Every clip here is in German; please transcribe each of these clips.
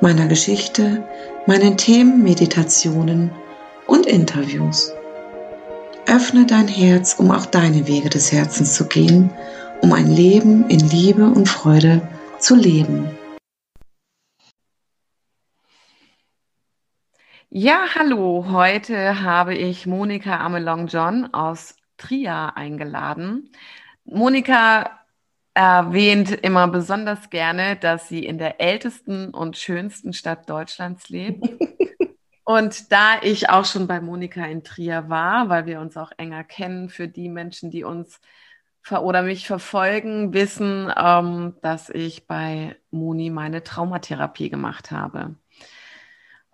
meiner Geschichte, meinen Themen, Meditationen und Interviews. Öffne dein Herz, um auch deine Wege des Herzens zu gehen, um ein Leben in Liebe und Freude zu leben. Ja, hallo. Heute habe ich Monika Amelong-John aus Trier eingeladen. Monika erwähnt immer besonders gerne, dass sie in der ältesten und schönsten Stadt Deutschlands lebt. Und da ich auch schon bei Monika in Trier war, weil wir uns auch enger kennen, für die Menschen, die uns oder mich verfolgen, wissen, ähm, dass ich bei Moni meine Traumatherapie gemacht habe.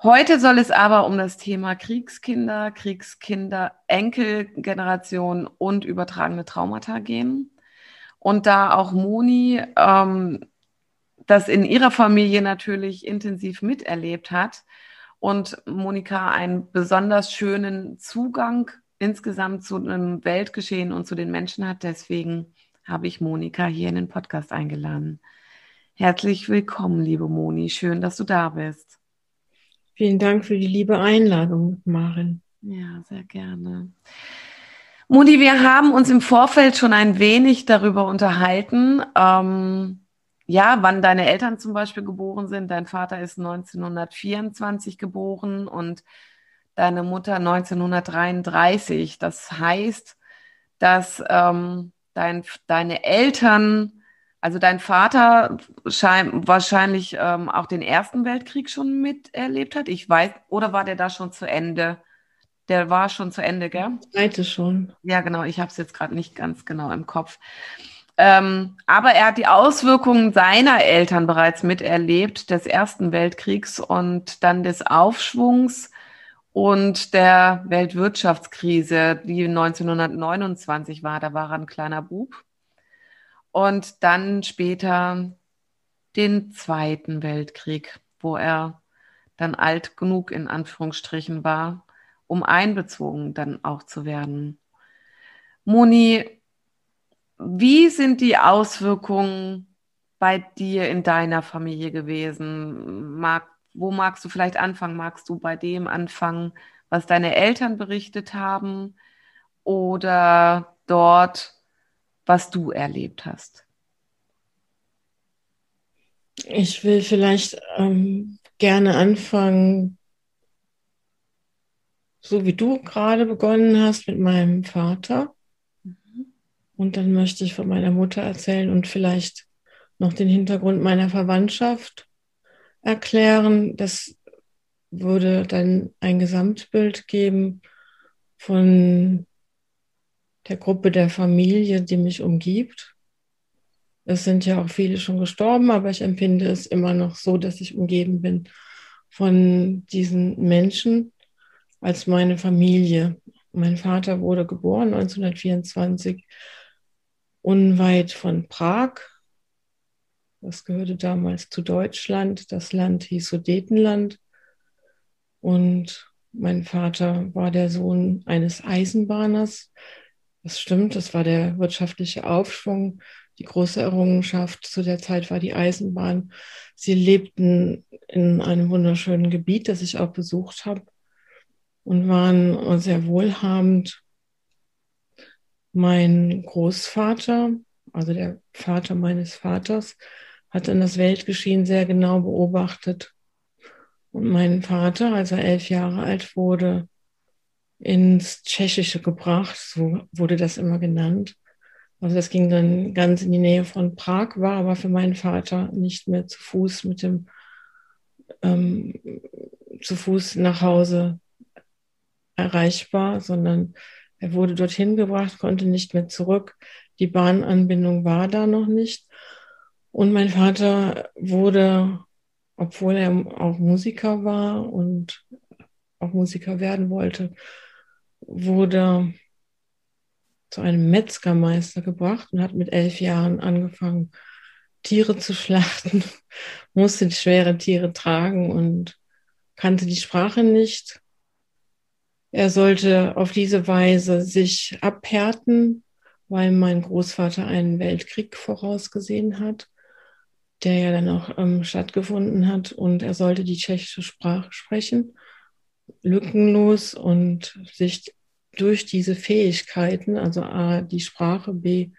Heute soll es aber um das Thema Kriegskinder, Kriegskinder, Enkelgeneration und übertragene Traumata gehen. Und da auch Moni ähm, das in ihrer Familie natürlich intensiv miterlebt hat und Monika einen besonders schönen Zugang insgesamt zu einem Weltgeschehen und zu den Menschen hat. Deswegen habe ich Monika hier in den Podcast eingeladen. Herzlich willkommen, liebe Moni. Schön, dass du da bist. Vielen Dank für die liebe Einladung, Maren. Ja, sehr gerne. Mudi, wir haben uns im Vorfeld schon ein wenig darüber unterhalten, ähm, ja, wann deine Eltern zum Beispiel geboren sind. Dein Vater ist 1924 geboren und deine Mutter 1933. Das heißt, dass ähm, dein, deine Eltern, also dein Vater schein, wahrscheinlich ähm, auch den Ersten Weltkrieg schon miterlebt hat. Ich weiß, oder war der da schon zu Ende? Der war schon zu Ende, gell? Zweite schon. Ja, genau. Ich habe es jetzt gerade nicht ganz genau im Kopf. Ähm, aber er hat die Auswirkungen seiner Eltern bereits miterlebt, des Ersten Weltkriegs und dann des Aufschwungs und der Weltwirtschaftskrise, die 1929 war. Da war er ein kleiner Bub. Und dann später den Zweiten Weltkrieg, wo er dann alt genug in Anführungsstrichen war, um einbezogen dann auch zu werden. Moni, wie sind die Auswirkungen bei dir in deiner Familie gewesen? Mag, wo magst du vielleicht anfangen? Magst du bei dem anfangen, was deine Eltern berichtet haben oder dort, was du erlebt hast? Ich will vielleicht ähm, gerne anfangen so wie du gerade begonnen hast mit meinem Vater. Mhm. Und dann möchte ich von meiner Mutter erzählen und vielleicht noch den Hintergrund meiner Verwandtschaft erklären. Das würde dann ein Gesamtbild geben von der Gruppe der Familie, die mich umgibt. Es sind ja auch viele schon gestorben, aber ich empfinde es immer noch so, dass ich umgeben bin von diesen Menschen, als meine Familie. Mein Vater wurde geboren 1924 unweit von Prag. Das gehörte damals zu Deutschland. Das Land hieß Sudetenland. Und mein Vater war der Sohn eines Eisenbahners. Das stimmt, das war der wirtschaftliche Aufschwung. Die große Errungenschaft zu der Zeit war die Eisenbahn. Sie lebten in einem wunderschönen Gebiet, das ich auch besucht habe und waren sehr wohlhabend. Mein Großvater, also der Vater meines Vaters, hat dann das Weltgeschehen sehr genau beobachtet. Und mein Vater, als er elf Jahre alt wurde, ins Tschechische gebracht, so wurde das immer genannt. Also das ging dann ganz in die Nähe von Prag, war aber für meinen Vater nicht mehr zu Fuß mit dem ähm, zu Fuß nach Hause erreichbar, sondern er wurde dorthin gebracht, konnte nicht mehr zurück. Die Bahnanbindung war da noch nicht. Und mein Vater wurde obwohl er auch Musiker war und auch Musiker werden wollte, wurde zu einem Metzgermeister gebracht und hat mit elf Jahren angefangen, Tiere zu schlachten, musste schwere Tiere tragen und kannte die Sprache nicht. Er sollte auf diese Weise sich abhärten, weil mein Großvater einen Weltkrieg vorausgesehen hat, der ja dann auch ähm, stattgefunden hat. Und er sollte die tschechische Sprache sprechen, lückenlos und sich durch diese Fähigkeiten, also A, die Sprache, B,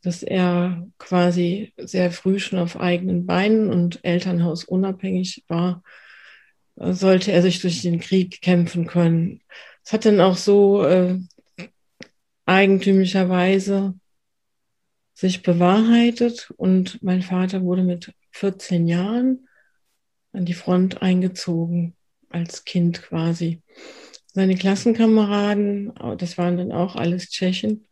dass er quasi sehr früh schon auf eigenen Beinen und Elternhaus unabhängig war, sollte er sich durch den Krieg kämpfen können. Es hat dann auch so äh, eigentümlicherweise sich bewahrheitet und mein Vater wurde mit 14 Jahren an die Front eingezogen, als Kind quasi. Seine Klassenkameraden, das waren dann auch alles Tschechen,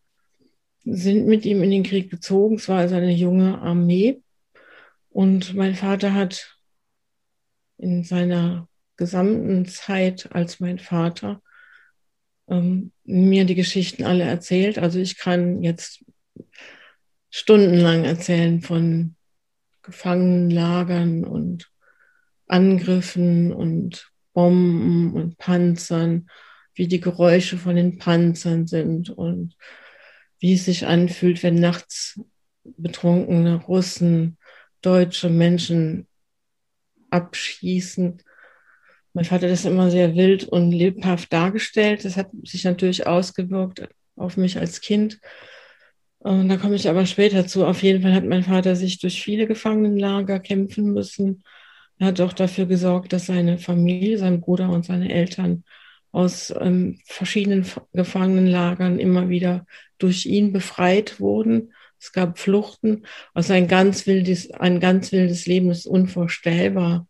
sind mit ihm in den Krieg gezogen. Es war also eine junge Armee. Und mein Vater hat in seiner gesamten Zeit als mein Vater ähm, mir die Geschichten alle erzählt. Also ich kann jetzt stundenlang erzählen von Gefangenenlagern und Angriffen und Bomben und Panzern, wie die Geräusche von den Panzern sind und wie es sich anfühlt, wenn nachts betrunkene Russen deutsche Menschen abschießen. Mein Vater das immer sehr wild und lebhaft dargestellt. Das hat sich natürlich ausgewirkt auf mich als Kind. Und da komme ich aber später zu. Auf jeden Fall hat mein Vater sich durch viele Gefangenenlager kämpfen müssen. Er hat auch dafür gesorgt, dass seine Familie, sein Bruder und seine Eltern aus ähm, verschiedenen Gefangenenlagern immer wieder durch ihn befreit wurden. Es gab Fluchten. Also ein ganz wildes, ein ganz wildes Leben ist unvorstellbar.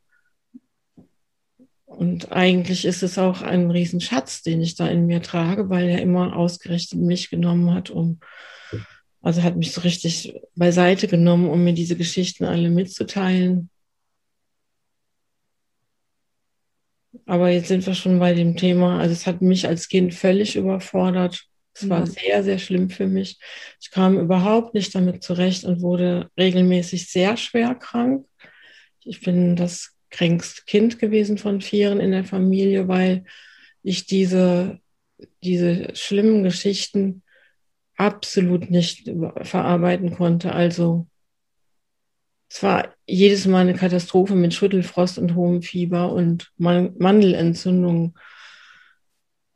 Und eigentlich ist es auch ein Riesenschatz, den ich da in mir trage, weil er immer ausgerichtet mich genommen hat, um, also hat mich so richtig beiseite genommen, um mir diese Geschichten alle mitzuteilen. Aber jetzt sind wir schon bei dem Thema. Also es hat mich als Kind völlig überfordert. Es war sehr, sehr schlimm für mich. Ich kam überhaupt nicht damit zurecht und wurde regelmäßig sehr schwer krank. Ich bin das kränkste Kind gewesen von Vieren in der Familie, weil ich diese, diese schlimmen Geschichten absolut nicht verarbeiten konnte. Also es war jedes Mal eine Katastrophe mit Schüttelfrost und hohem Fieber und Mandelentzündungen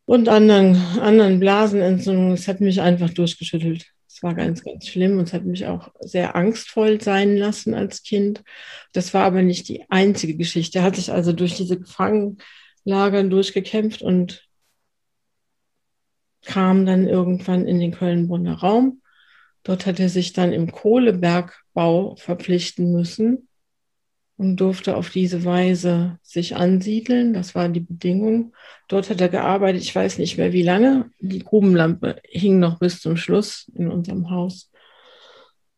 und anderen, anderen Blasenentzündungen. Es hat mich einfach durchgeschüttelt. War ganz, ganz schlimm und es hat mich auch sehr angstvoll sein lassen als Kind. Das war aber nicht die einzige Geschichte. Er hat sich also durch diese Gefangenenlagern durchgekämpft und kam dann irgendwann in den Köln-Bonner Raum. Dort hat er sich dann im Kohlebergbau verpflichten müssen und durfte auf diese Weise sich ansiedeln. Das war die Bedingung. Dort hat er gearbeitet, ich weiß nicht mehr wie lange. Die Grubenlampe hing noch bis zum Schluss in unserem Haus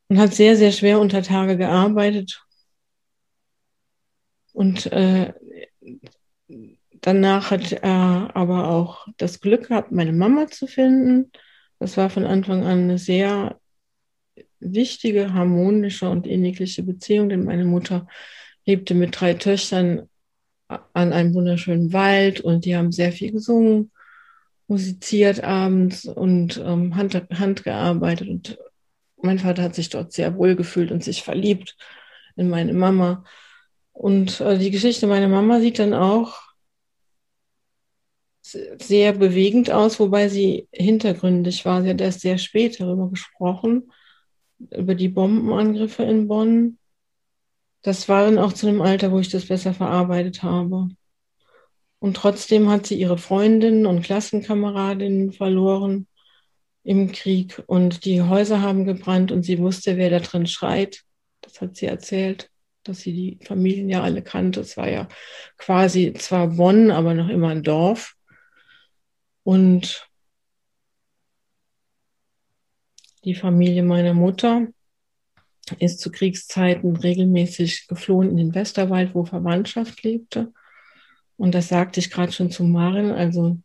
und hat sehr, sehr schwer unter Tage gearbeitet. Und äh, danach hat er aber auch das Glück gehabt, meine Mama zu finden. Das war von Anfang an eine sehr wichtige, harmonische und innigliche Beziehung, denn meine Mutter lebte mit drei Töchtern an einem wunderschönen Wald und die haben sehr viel gesungen, musiziert abends und ähm, Hand, Hand gearbeitet. Und mein Vater hat sich dort sehr wohl gefühlt und sich verliebt in meine Mama. Und äh, die Geschichte meiner Mama sieht dann auch sehr bewegend aus, wobei sie hintergründig war. Sie hat erst sehr spät darüber gesprochen, über die Bombenangriffe in Bonn das war dann auch zu einem Alter, wo ich das besser verarbeitet habe. Und trotzdem hat sie ihre Freundinnen und Klassenkameradinnen verloren im Krieg und die Häuser haben gebrannt und sie wusste, wer da drin schreit. Das hat sie erzählt, dass sie die Familien ja alle kannte. Es war ja quasi zwar Bonn, aber noch immer ein Dorf. Und die Familie meiner Mutter ist zu Kriegszeiten regelmäßig geflohen in den Westerwald, wo Verwandtschaft lebte. Und das sagte ich gerade schon zu Maren. Also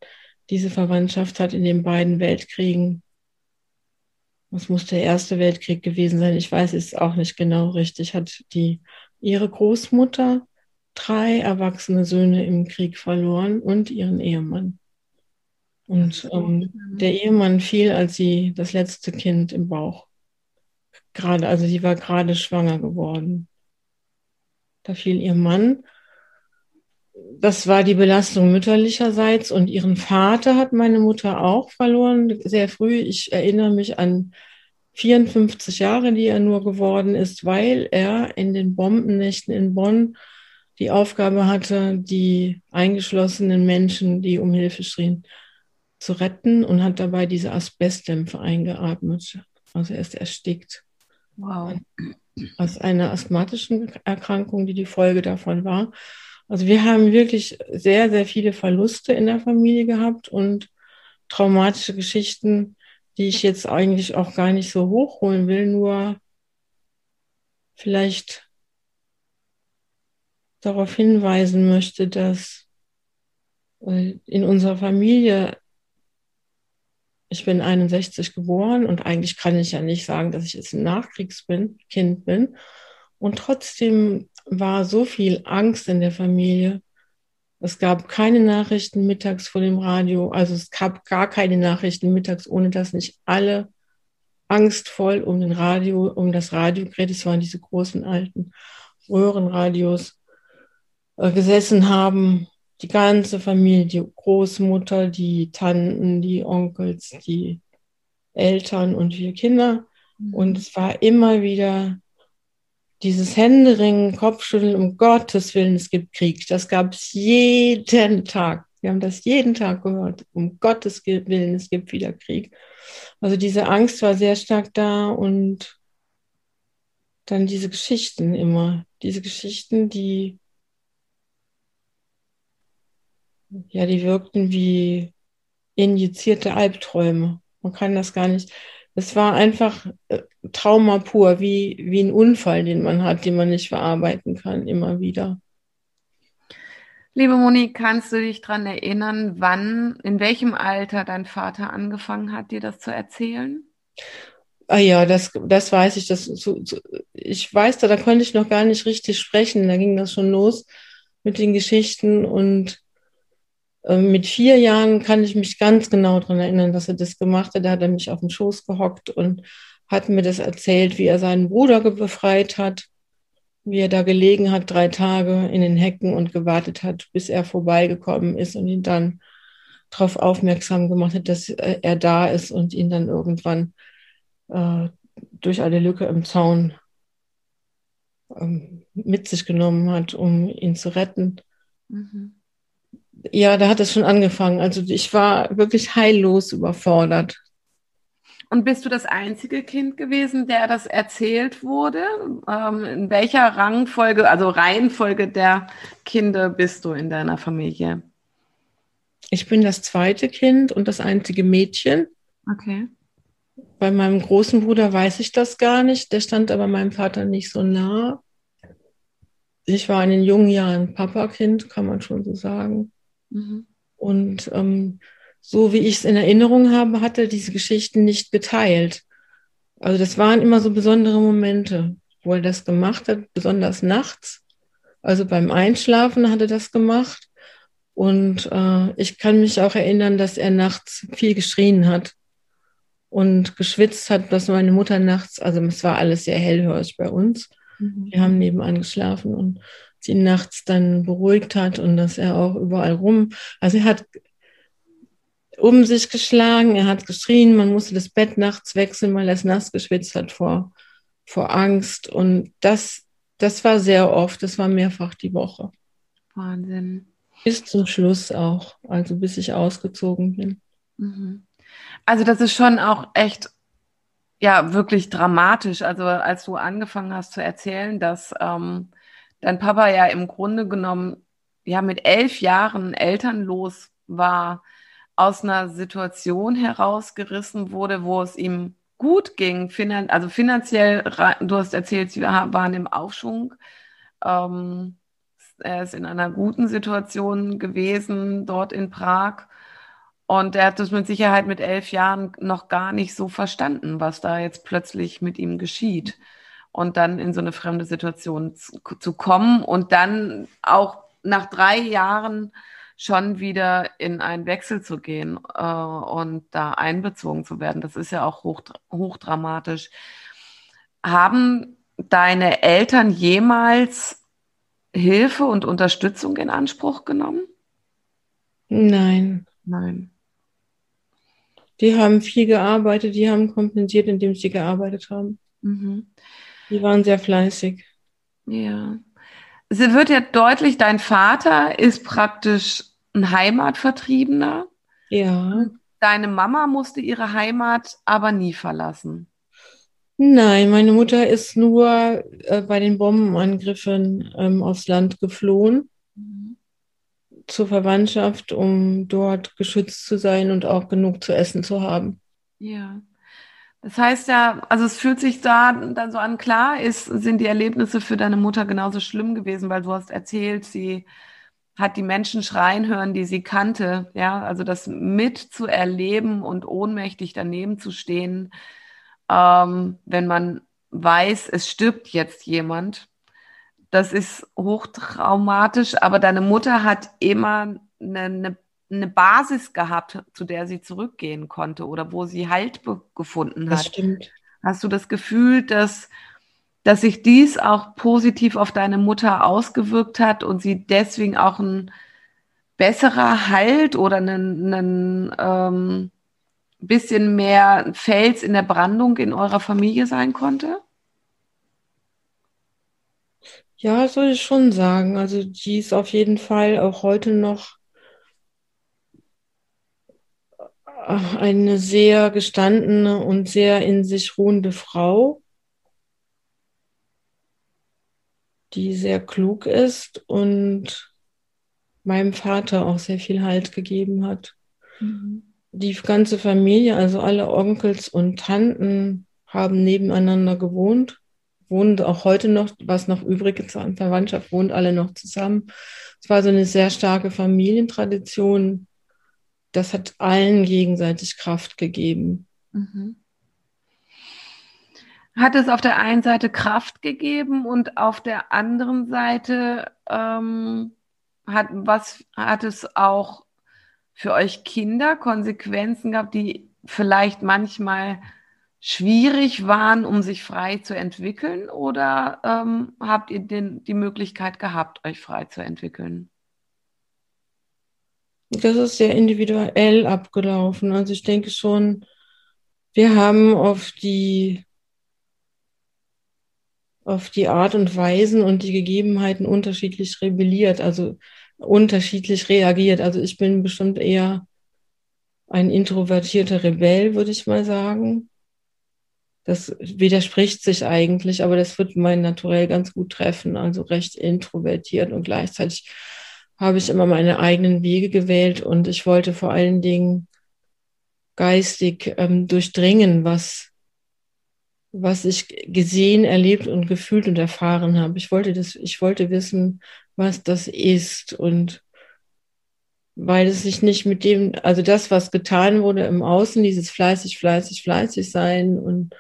diese Verwandtschaft hat in den beiden Weltkriegen, was muss der Erste Weltkrieg gewesen sein, ich weiß es auch nicht genau richtig, hat die ihre Großmutter drei erwachsene Söhne im Krieg verloren und ihren Ehemann. Und ähm, der Ehemann fiel, als sie das letzte Kind im Bauch gerade, also sie war gerade schwanger geworden. Da fiel ihr Mann. Das war die Belastung mütterlicherseits und ihren Vater hat meine Mutter auch verloren, sehr früh. Ich erinnere mich an 54 Jahre, die er nur geworden ist, weil er in den Bombennächten in Bonn die Aufgabe hatte, die eingeschlossenen Menschen, die um Hilfe schrien, zu retten und hat dabei diese Asbestdämpfe eingeatmet. Also er ist erstickt. Wow. Aus einer asthmatischen Erkrankung, die die Folge davon war. Also wir haben wirklich sehr, sehr viele Verluste in der Familie gehabt und traumatische Geschichten, die ich jetzt eigentlich auch gar nicht so hochholen will, nur vielleicht darauf hinweisen möchte, dass äh, in unserer Familie ich bin 61 geboren und eigentlich kann ich ja nicht sagen, dass ich jetzt ein Nachkriegskind bin. Und trotzdem war so viel Angst in der Familie. Es gab keine Nachrichten mittags vor dem Radio. Also es gab gar keine Nachrichten mittags, ohne dass nicht alle angstvoll um den Radio, um das Radiogerät, es waren diese großen alten Röhrenradios, äh, gesessen haben die ganze Familie, die Großmutter, die Tanten, die Onkels, die Eltern und wir Kinder. Mhm. Und es war immer wieder dieses Händeringen, Kopfschütteln, um Gottes Willen, es gibt Krieg. Das gab es jeden Tag. Wir haben das jeden Tag gehört. Um Gottes Willen, es gibt wieder Krieg. Also diese Angst war sehr stark da und dann diese Geschichten immer. Diese Geschichten, die ja, die wirkten wie injizierte Albträume. Man kann das gar nicht. Es war einfach äh, Trauma pur, wie, wie ein Unfall, den man hat, den man nicht verarbeiten kann, immer wieder. Liebe Moni, kannst du dich daran erinnern, wann, in welchem Alter dein Vater angefangen hat, dir das zu erzählen? Ah ja, das, das weiß ich. Das, so, so, ich weiß da, da konnte ich noch gar nicht richtig sprechen. Da ging das schon los mit den Geschichten und mit vier Jahren kann ich mich ganz genau daran erinnern, dass er das gemacht hat. Da hat er mich auf den Schoß gehockt und hat mir das erzählt, wie er seinen Bruder befreit hat, wie er da gelegen hat, drei Tage in den Hecken und gewartet hat, bis er vorbeigekommen ist und ihn dann darauf aufmerksam gemacht hat, dass äh, er da ist und ihn dann irgendwann äh, durch eine Lücke im Zaun ähm, mit sich genommen hat, um ihn zu retten. Mhm ja, da hat es schon angefangen. Also ich war wirklich heillos überfordert. Und bist du das einzige Kind gewesen, der das erzählt wurde? Ähm, in welcher Rangfolge, also Reihenfolge der Kinder bist du in deiner Familie? Ich bin das zweite Kind und das einzige Mädchen. Okay. Bei meinem großen Bruder weiß ich das gar nicht. Der stand aber meinem Vater nicht so nah. Ich war in den jungen Jahren Papakind, kann man schon so sagen. Mhm. Und ähm, so wie ich es in Erinnerung habe, hat er diese Geschichten nicht geteilt. Also das waren immer so besondere Momente, wo er das gemacht hat, besonders nachts. Also beim Einschlafen hat er das gemacht. Und äh, ich kann mich auch erinnern, dass er nachts viel geschrien hat und geschwitzt hat, dass meine Mutter nachts, also es war alles sehr hellhörig bei uns. Mhm. Wir haben nebenan geschlafen und sie nachts dann beruhigt hat und dass er auch überall rum, also er hat um sich geschlagen, er hat geschrien, man musste das Bett nachts wechseln, weil er es nass geschwitzt hat vor, vor Angst und das, das war sehr oft, das war mehrfach die Woche. Wahnsinn. Bis zum Schluss auch, also bis ich ausgezogen bin. Mhm. Also das ist schon auch echt ja wirklich dramatisch. Also als du angefangen hast zu erzählen, dass ähm, dein Papa ja im Grunde genommen ja mit elf Jahren elternlos war, aus einer Situation herausgerissen wurde, wo es ihm gut ging, finan also finanziell, du hast erzählt, sie waren im Aufschwung. Ähm, er ist in einer guten Situation gewesen dort in Prag. Und er hat das mit Sicherheit mit elf Jahren noch gar nicht so verstanden, was da jetzt plötzlich mit ihm geschieht. Und dann in so eine fremde Situation zu, zu kommen und dann auch nach drei Jahren schon wieder in einen Wechsel zu gehen äh, und da einbezogen zu werden. Das ist ja auch hoch, hochdramatisch. Haben deine Eltern jemals Hilfe und Unterstützung in Anspruch genommen? Nein. Nein. Die haben viel gearbeitet, die haben kompensiert, indem sie gearbeitet haben. Mhm. Die waren sehr fleißig. Ja. Es wird ja deutlich, dein Vater ist praktisch ein Heimatvertriebener. Ja. Deine Mama musste ihre Heimat aber nie verlassen. Nein, meine Mutter ist nur äh, bei den Bombenangriffen ähm, aufs Land geflohen mhm. zur Verwandtschaft, um dort geschützt zu sein und auch genug zu essen zu haben. Ja. Das heißt ja, also es fühlt sich da dann so an, klar ist, sind die Erlebnisse für deine Mutter genauso schlimm gewesen, weil du hast erzählt, sie hat die Menschen schreien hören, die sie kannte. Ja, also das mitzuerleben und ohnmächtig daneben zu stehen, ähm, wenn man weiß, es stirbt jetzt jemand. Das ist hochtraumatisch, aber deine Mutter hat immer eine, eine, eine Basis gehabt, zu der sie zurückgehen konnte oder wo sie Halt gefunden hat. Das stimmt. Hast du das Gefühl, dass dass sich dies auch positiv auf deine Mutter ausgewirkt hat und sie deswegen auch ein besserer Halt oder ein ähm, bisschen mehr Fels in der Brandung in eurer Familie sein konnte? Ja, soll ich schon sagen. Also die ist auf jeden Fall auch heute noch eine sehr gestandene und sehr in sich ruhende Frau. die sehr klug ist und meinem Vater auch sehr viel Halt gegeben hat. Mhm. Die ganze Familie, also alle Onkels und Tanten, haben nebeneinander gewohnt, wohnen auch heute noch, was noch übrig ist an Verwandtschaft, wohnt alle noch zusammen. Es war so eine sehr starke Familientradition. Das hat allen gegenseitig Kraft gegeben. Mhm hat es auf der einen Seite Kraft gegeben und auf der anderen Seite ähm, hat was hat es auch für euch Kinder Konsequenzen gehabt, die vielleicht manchmal schwierig waren, um sich frei zu entwickeln? Oder ähm, habt ihr den, die Möglichkeit gehabt, euch frei zu entwickeln? Das ist sehr individuell abgelaufen. Also ich denke schon, wir haben auf die auf die Art und Weisen und die Gegebenheiten unterschiedlich rebelliert, also unterschiedlich reagiert. Also ich bin bestimmt eher ein introvertierter Rebell, würde ich mal sagen. Das widerspricht sich eigentlich, aber das wird mein Naturell ganz gut treffen. Also recht introvertiert und gleichzeitig habe ich immer meine eigenen Wege gewählt und ich wollte vor allen Dingen geistig ähm, durchdringen, was was ich gesehen, erlebt und gefühlt und erfahren habe. Ich wollte das, ich wollte wissen, was das ist und weil es sich nicht mit dem, also das, was getan wurde im Außen, dieses fleißig, fleißig, fleißig sein und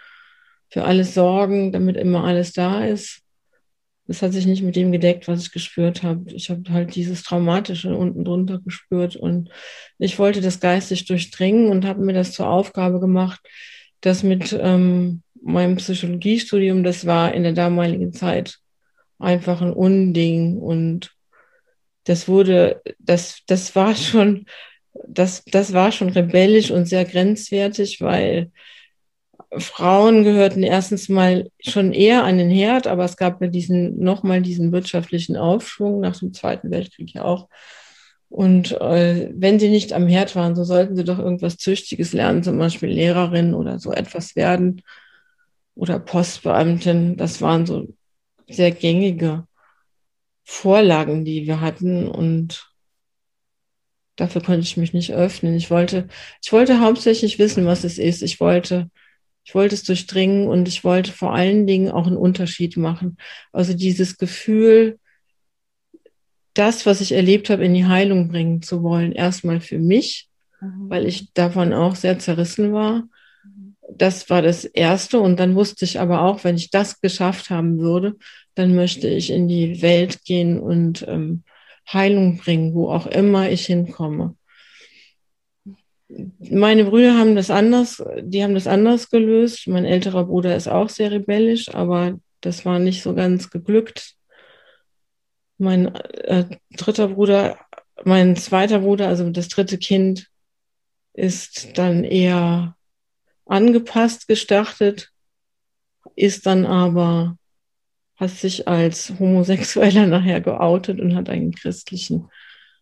für alles sorgen, damit immer alles da ist, das hat sich nicht mit dem gedeckt, was ich gespürt habe. Ich habe halt dieses Traumatische unten drunter gespürt und ich wollte das geistig durchdringen und habe mir das zur Aufgabe gemacht, das mit ähm, meinem Psychologiestudium, das war in der damaligen Zeit einfach ein Unding und das wurde, das, das war schon, das, das war schon rebellisch und sehr grenzwertig, weil Frauen gehörten erstens mal schon eher an den Herd, aber es gab ja diesen, nochmal diesen wirtschaftlichen Aufschwung nach dem Zweiten Weltkrieg ja auch. Und äh, wenn sie nicht am Herd waren, so sollten sie doch irgendwas Züchtiges lernen, zum Beispiel Lehrerin oder so etwas werden oder Postbeamtin. Das waren so sehr gängige Vorlagen, die wir hatten und dafür konnte ich mich nicht öffnen. Ich wollte, ich wollte hauptsächlich wissen, was es ist. Ich wollte Ich wollte es durchdringen und ich wollte vor allen Dingen auch einen Unterschied machen. Also dieses Gefühl, das, was ich erlebt habe, in die Heilung bringen zu wollen. Erstmal für mich, mhm. weil ich davon auch sehr zerrissen war. Das war das Erste. Und dann wusste ich aber auch, wenn ich das geschafft haben würde, dann möchte ich in die Welt gehen und ähm, Heilung bringen, wo auch immer ich hinkomme. Meine Brüder haben das anders, die haben das anders gelöst. Mein älterer Bruder ist auch sehr rebellisch, aber das war nicht so ganz geglückt. Mein äh, dritter Bruder, mein zweiter Bruder, also das dritte Kind, ist dann eher angepasst gestartet, ist dann aber, hat sich als Homosexueller nachher geoutet und hat einen christlichen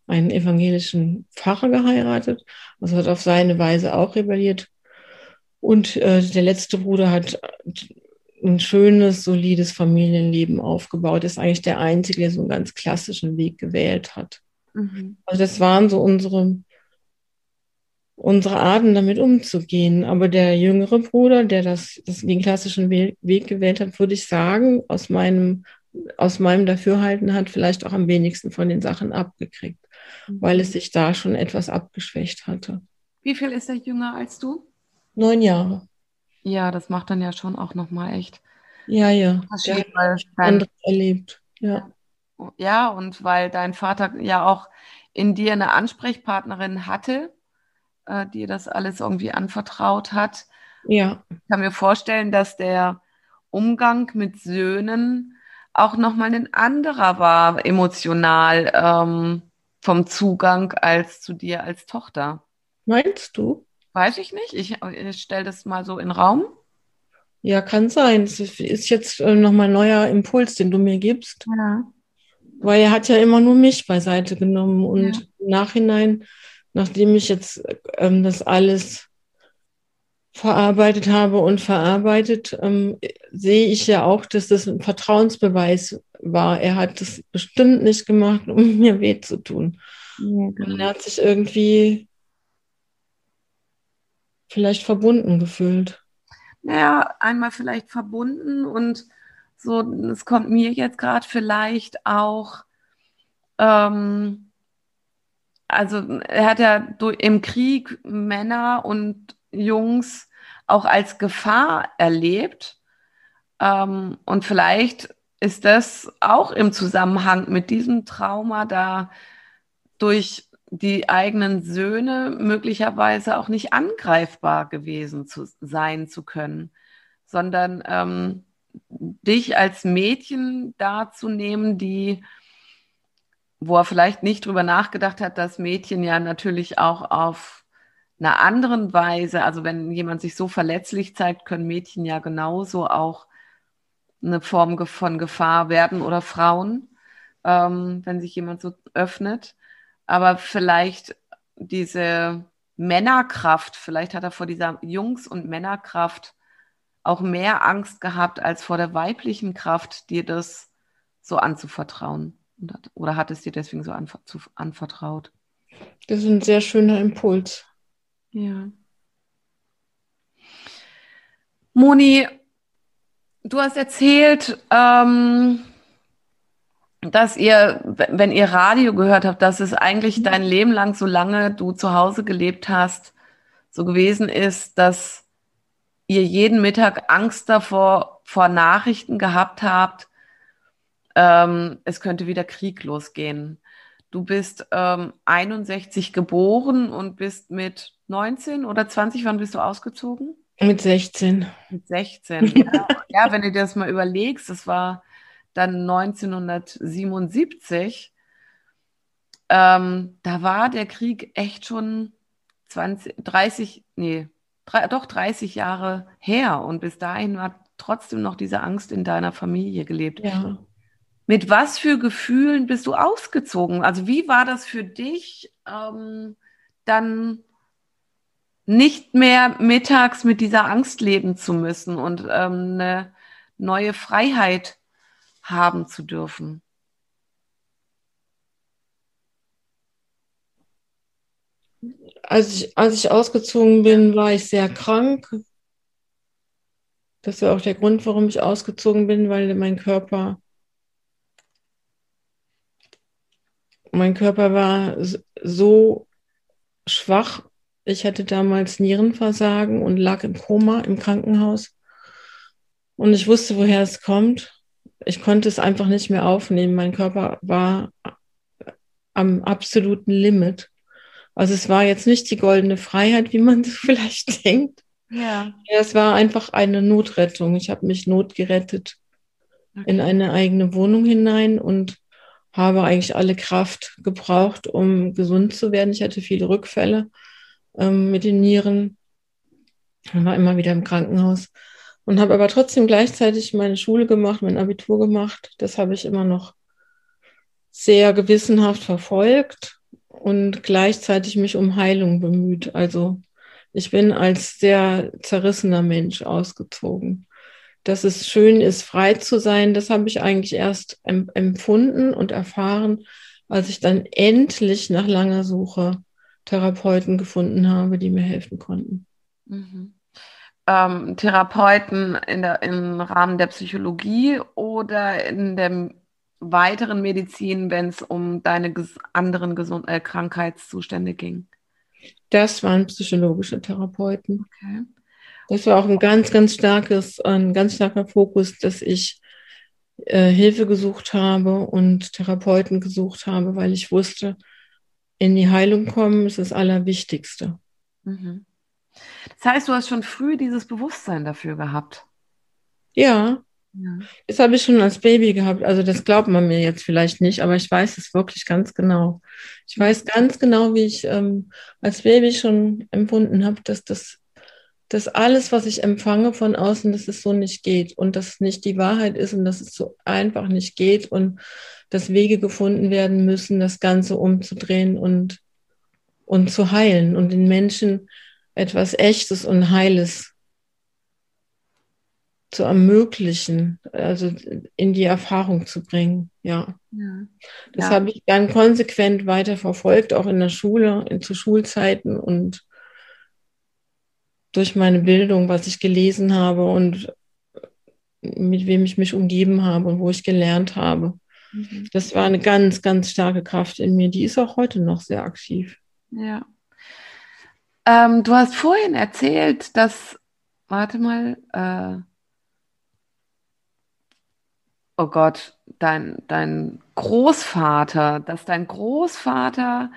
einen evangelischen Pfarrer geheiratet, also hat auf seine Weise auch rebelliert. Und äh, der letzte Bruder hat ein schönes, solides Familienleben aufgebaut, ist eigentlich der Einzige, der so einen ganz klassischen Weg gewählt hat. Mhm. Also das waren so unsere, unsere Arten, damit umzugehen. Aber der jüngere Bruder, der das, das den klassischen Weg, Weg gewählt hat, würde ich sagen, aus meinem, aus meinem Dafürhalten hat vielleicht auch am wenigsten von den Sachen abgekriegt weil es sich da schon etwas abgeschwächt hatte. Wie viel ist er jünger als du? Neun Jahre. Ja, das macht dann ja schon auch nochmal echt. Ja, ja. Der hat anderes erlebt. Ja. Ja, und weil dein Vater ja auch in dir eine Ansprechpartnerin hatte, äh, die das alles irgendwie anvertraut hat. Ja. Ich kann mir vorstellen, dass der Umgang mit Söhnen auch nochmal ein anderer war, emotional. Ähm, vom Zugang als zu dir als Tochter. Meinst du? Weiß ich nicht. Ich, ich stelle das mal so in den Raum. Ja, kann sein. Es ist jetzt äh, nochmal ein neuer Impuls, den du mir gibst. Ja. Weil er hat ja immer nur mich beiseite genommen. Und ja. im Nachhinein, nachdem ich jetzt ähm, das alles verarbeitet habe und verarbeitet, ähm, sehe ich ja auch, dass das ein Vertrauensbeweis war. Er hat das bestimmt nicht gemacht, um mir weh zu tun. Ja, genau. Er hat sich irgendwie vielleicht verbunden gefühlt. Naja, einmal vielleicht verbunden und so, es kommt mir jetzt gerade vielleicht auch, ähm, also er hat ja im Krieg Männer und Jungs auch als Gefahr erlebt. Ähm, und vielleicht ist das auch im Zusammenhang mit diesem Trauma da durch die eigenen Söhne möglicherweise auch nicht angreifbar gewesen zu sein zu können, sondern ähm, dich als Mädchen darzunehmen, die, wo er vielleicht nicht drüber nachgedacht hat, dass Mädchen ja natürlich auch auf einer anderen Weise, also wenn jemand sich so verletzlich zeigt, können Mädchen ja genauso auch eine Form von Gefahr werden oder Frauen, ähm, wenn sich jemand so öffnet. Aber vielleicht diese Männerkraft, vielleicht hat er vor dieser Jungs- und Männerkraft auch mehr Angst gehabt als vor der weiblichen Kraft, dir das so anzuvertrauen. Oder hat es dir deswegen so anvertraut? Das ist ein sehr schöner Impuls. Ja. Moni, du hast erzählt, ähm, dass ihr, wenn ihr Radio gehört habt, dass es eigentlich dein Leben lang, solange du zu Hause gelebt hast, so gewesen ist, dass ihr jeden Mittag Angst davor vor Nachrichten gehabt habt, ähm, es könnte wieder Krieg losgehen. Du bist ähm, 61 geboren und bist mit 19 oder 20, wann bist du ausgezogen? Mit 16. Mit 16, ja. ja, wenn du dir das mal überlegst, das war dann 1977. Ähm, da war der Krieg echt schon 20, 30, nee, drei, doch 30 Jahre her und bis dahin war trotzdem noch diese Angst in deiner Familie gelebt. Ja. Mit was für Gefühlen bist du ausgezogen? Also wie war das für dich, ähm, dann nicht mehr mittags mit dieser Angst leben zu müssen und ähm, eine neue Freiheit haben zu dürfen? Als ich, als ich ausgezogen bin, war ich sehr krank. Das war auch der Grund, warum ich ausgezogen bin, weil mein Körper, mein Körper war so schwach. Ich hatte damals Nierenversagen und lag im Koma im Krankenhaus. Und ich wusste, woher es kommt. Ich konnte es einfach nicht mehr aufnehmen. Mein Körper war am absoluten Limit. Also es war jetzt nicht die goldene Freiheit, wie man vielleicht denkt. Ja. es war einfach eine Notrettung. Ich habe mich notgerettet okay. in eine eigene Wohnung hinein und habe eigentlich alle Kraft gebraucht, um gesund zu werden. Ich hatte viele Rückfälle ähm, mit den Nieren. Ich war immer wieder im Krankenhaus und habe aber trotzdem gleichzeitig meine Schule gemacht, mein Abitur gemacht. Das habe ich immer noch sehr gewissenhaft verfolgt und gleichzeitig mich um Heilung bemüht. Also ich bin als sehr zerrissener Mensch ausgezogen. Dass es schön ist, frei zu sein, das habe ich eigentlich erst empfunden und erfahren, als ich dann endlich nach langer Suche Therapeuten gefunden habe, die mir helfen konnten. Mhm ähm, Therapeuten in der, im Rahmen der Psychologie oder in der weiteren Medizin, wenn es um deine ges anderen Gesund äh, Krankheitszustände ging? Das waren psychologische Therapeuten. Okay. Das war auch ein ganz, ganz starkes, ein ganz starker Fokus, dass ich äh, Hilfe gesucht habe und Therapeuten gesucht habe, weil ich wusste, in die Heilung kommen ist das Allerwichtigste. Mhm. Das heißt, du hast schon früh dieses Bewusstsein dafür gehabt. Ja. ja. Das habe ich schon als Baby gehabt. Also das glaubt man mir jetzt vielleicht nicht, aber ich weiß es wirklich ganz genau. Ich weiß ganz genau, wie ich ähm, als Baby schon empfunden habe, dass das dass alles, was ich empfange von außen, dass es so nicht geht und dass es nicht die Wahrheit ist und dass es so einfach nicht geht und dass Wege gefunden werden müssen, das Ganze umzudrehen und, und zu heilen und den Menschen etwas Echtes und Heiles zu ermöglichen, also in die Erfahrung zu bringen. Ja. ja. Das ja. habe ich dann konsequent weiter verfolgt, auch in der Schule, in, zu Schulzeiten und durch meine Bildung, was ich gelesen habe und mit wem ich mich umgeben habe und wo ich gelernt habe. Mhm. Das war eine ganz, ganz starke Kraft in mir. Die ist auch heute noch sehr aktiv. Ja. Ähm, du hast vorhin erzählt, dass, warte mal, äh, oh Gott, dein, dein Großvater, dass dein Großvater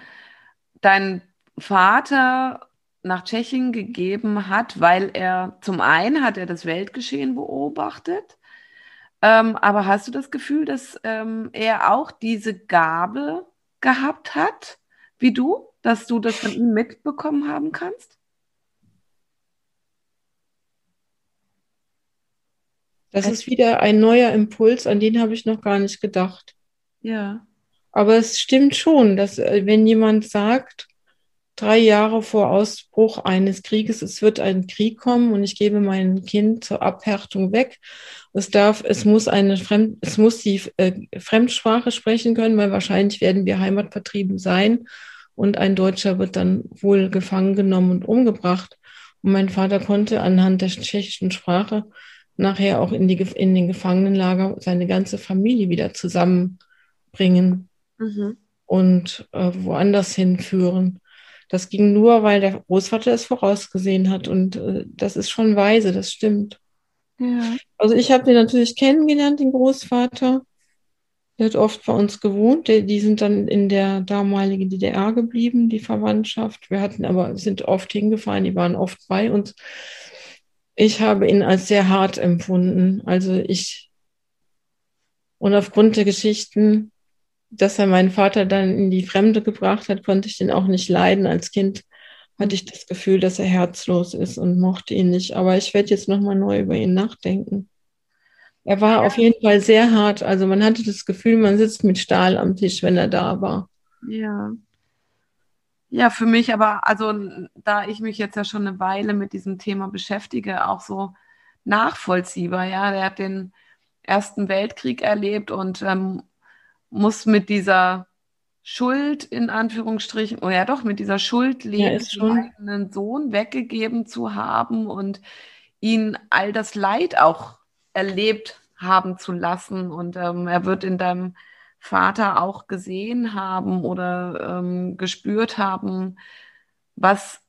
dein Vater nach Tschechien gegeben hat, weil er zum einen hat er das Weltgeschehen beobachtet, ähm, aber hast du das Gefühl, dass ähm, er auch diese Gabe gehabt hat, wie du? dass du das von ihm mitbekommen haben kannst? Das ist wieder ein neuer Impuls, an den habe ich noch gar nicht gedacht. Ja. Aber es stimmt schon, dass äh, wenn jemand sagt, drei Jahre vor Ausbruch eines Krieges, es wird ein Krieg kommen und ich gebe mein Kind zur Abhärtung weg. Es darf, es muss eine Fremd, es muss die äh, Fremdsprache sprechen können, weil wahrscheinlich werden wir heimatvertrieben sein und ein Deutscher wird dann wohl gefangen genommen und umgebracht. Und mein Vater konnte anhand der tschechischen Sprache nachher auch in, die, in den Gefangenenlager seine ganze Familie wieder zusammenbringen mhm. und äh, woanders hinführen. Das ging nur, weil der Großvater es vorausgesehen hat und äh, das ist schon weise, das stimmt. Ja. Also ich habe den natürlich kennengelernt, den Großvater. Der hat oft bei uns gewohnt. Die, die sind dann in der damaligen DDR geblieben, die Verwandtschaft. Wir hatten aber, sind oft hingefahren, die waren oft bei uns. Ich habe ihn als sehr hart empfunden. Also ich, und aufgrund der Geschichten, dass er meinen Vater dann in die Fremde gebracht hat, konnte ich den auch nicht leiden. Als Kind hatte ich das Gefühl, dass er herzlos ist und mochte ihn nicht. Aber ich werde jetzt nochmal neu über ihn nachdenken. Er war auf jeden Fall sehr hart. Also man hatte das Gefühl, man sitzt mit Stahl am Tisch, wenn er da war. Ja. Ja, für mich aber, also da ich mich jetzt ja schon eine Weile mit diesem Thema beschäftige, auch so nachvollziehbar. Ja, der hat den Ersten Weltkrieg erlebt und ähm, muss mit dieser Schuld in Anführungsstrichen, oh ja doch, mit dieser Schuld leben, ja, eigenen Sohn weggegeben zu haben und ihn all das Leid auch erlebt haben zu lassen. Und ähm, er wird in deinem Vater auch gesehen haben oder ähm, gespürt haben, was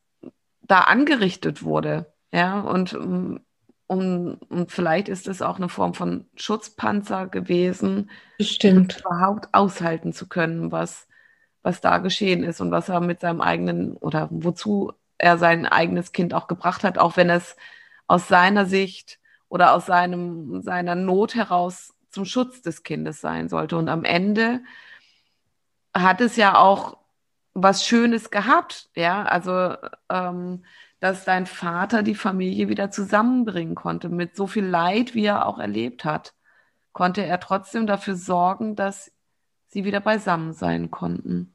da angerichtet wurde. Ja, und, um, und vielleicht ist es auch eine Form von Schutzpanzer gewesen, Bestimmt. überhaupt aushalten zu können, was, was da geschehen ist und was er mit seinem eigenen oder wozu er sein eigenes Kind auch gebracht hat, auch wenn es aus seiner Sicht oder aus seinem, seiner Not heraus zum Schutz des Kindes sein sollte. Und am Ende hat es ja auch was Schönes gehabt, ja, also ähm, dass dein Vater die Familie wieder zusammenbringen konnte. Mit so viel Leid, wie er auch erlebt hat, konnte er trotzdem dafür sorgen, dass sie wieder beisammen sein konnten.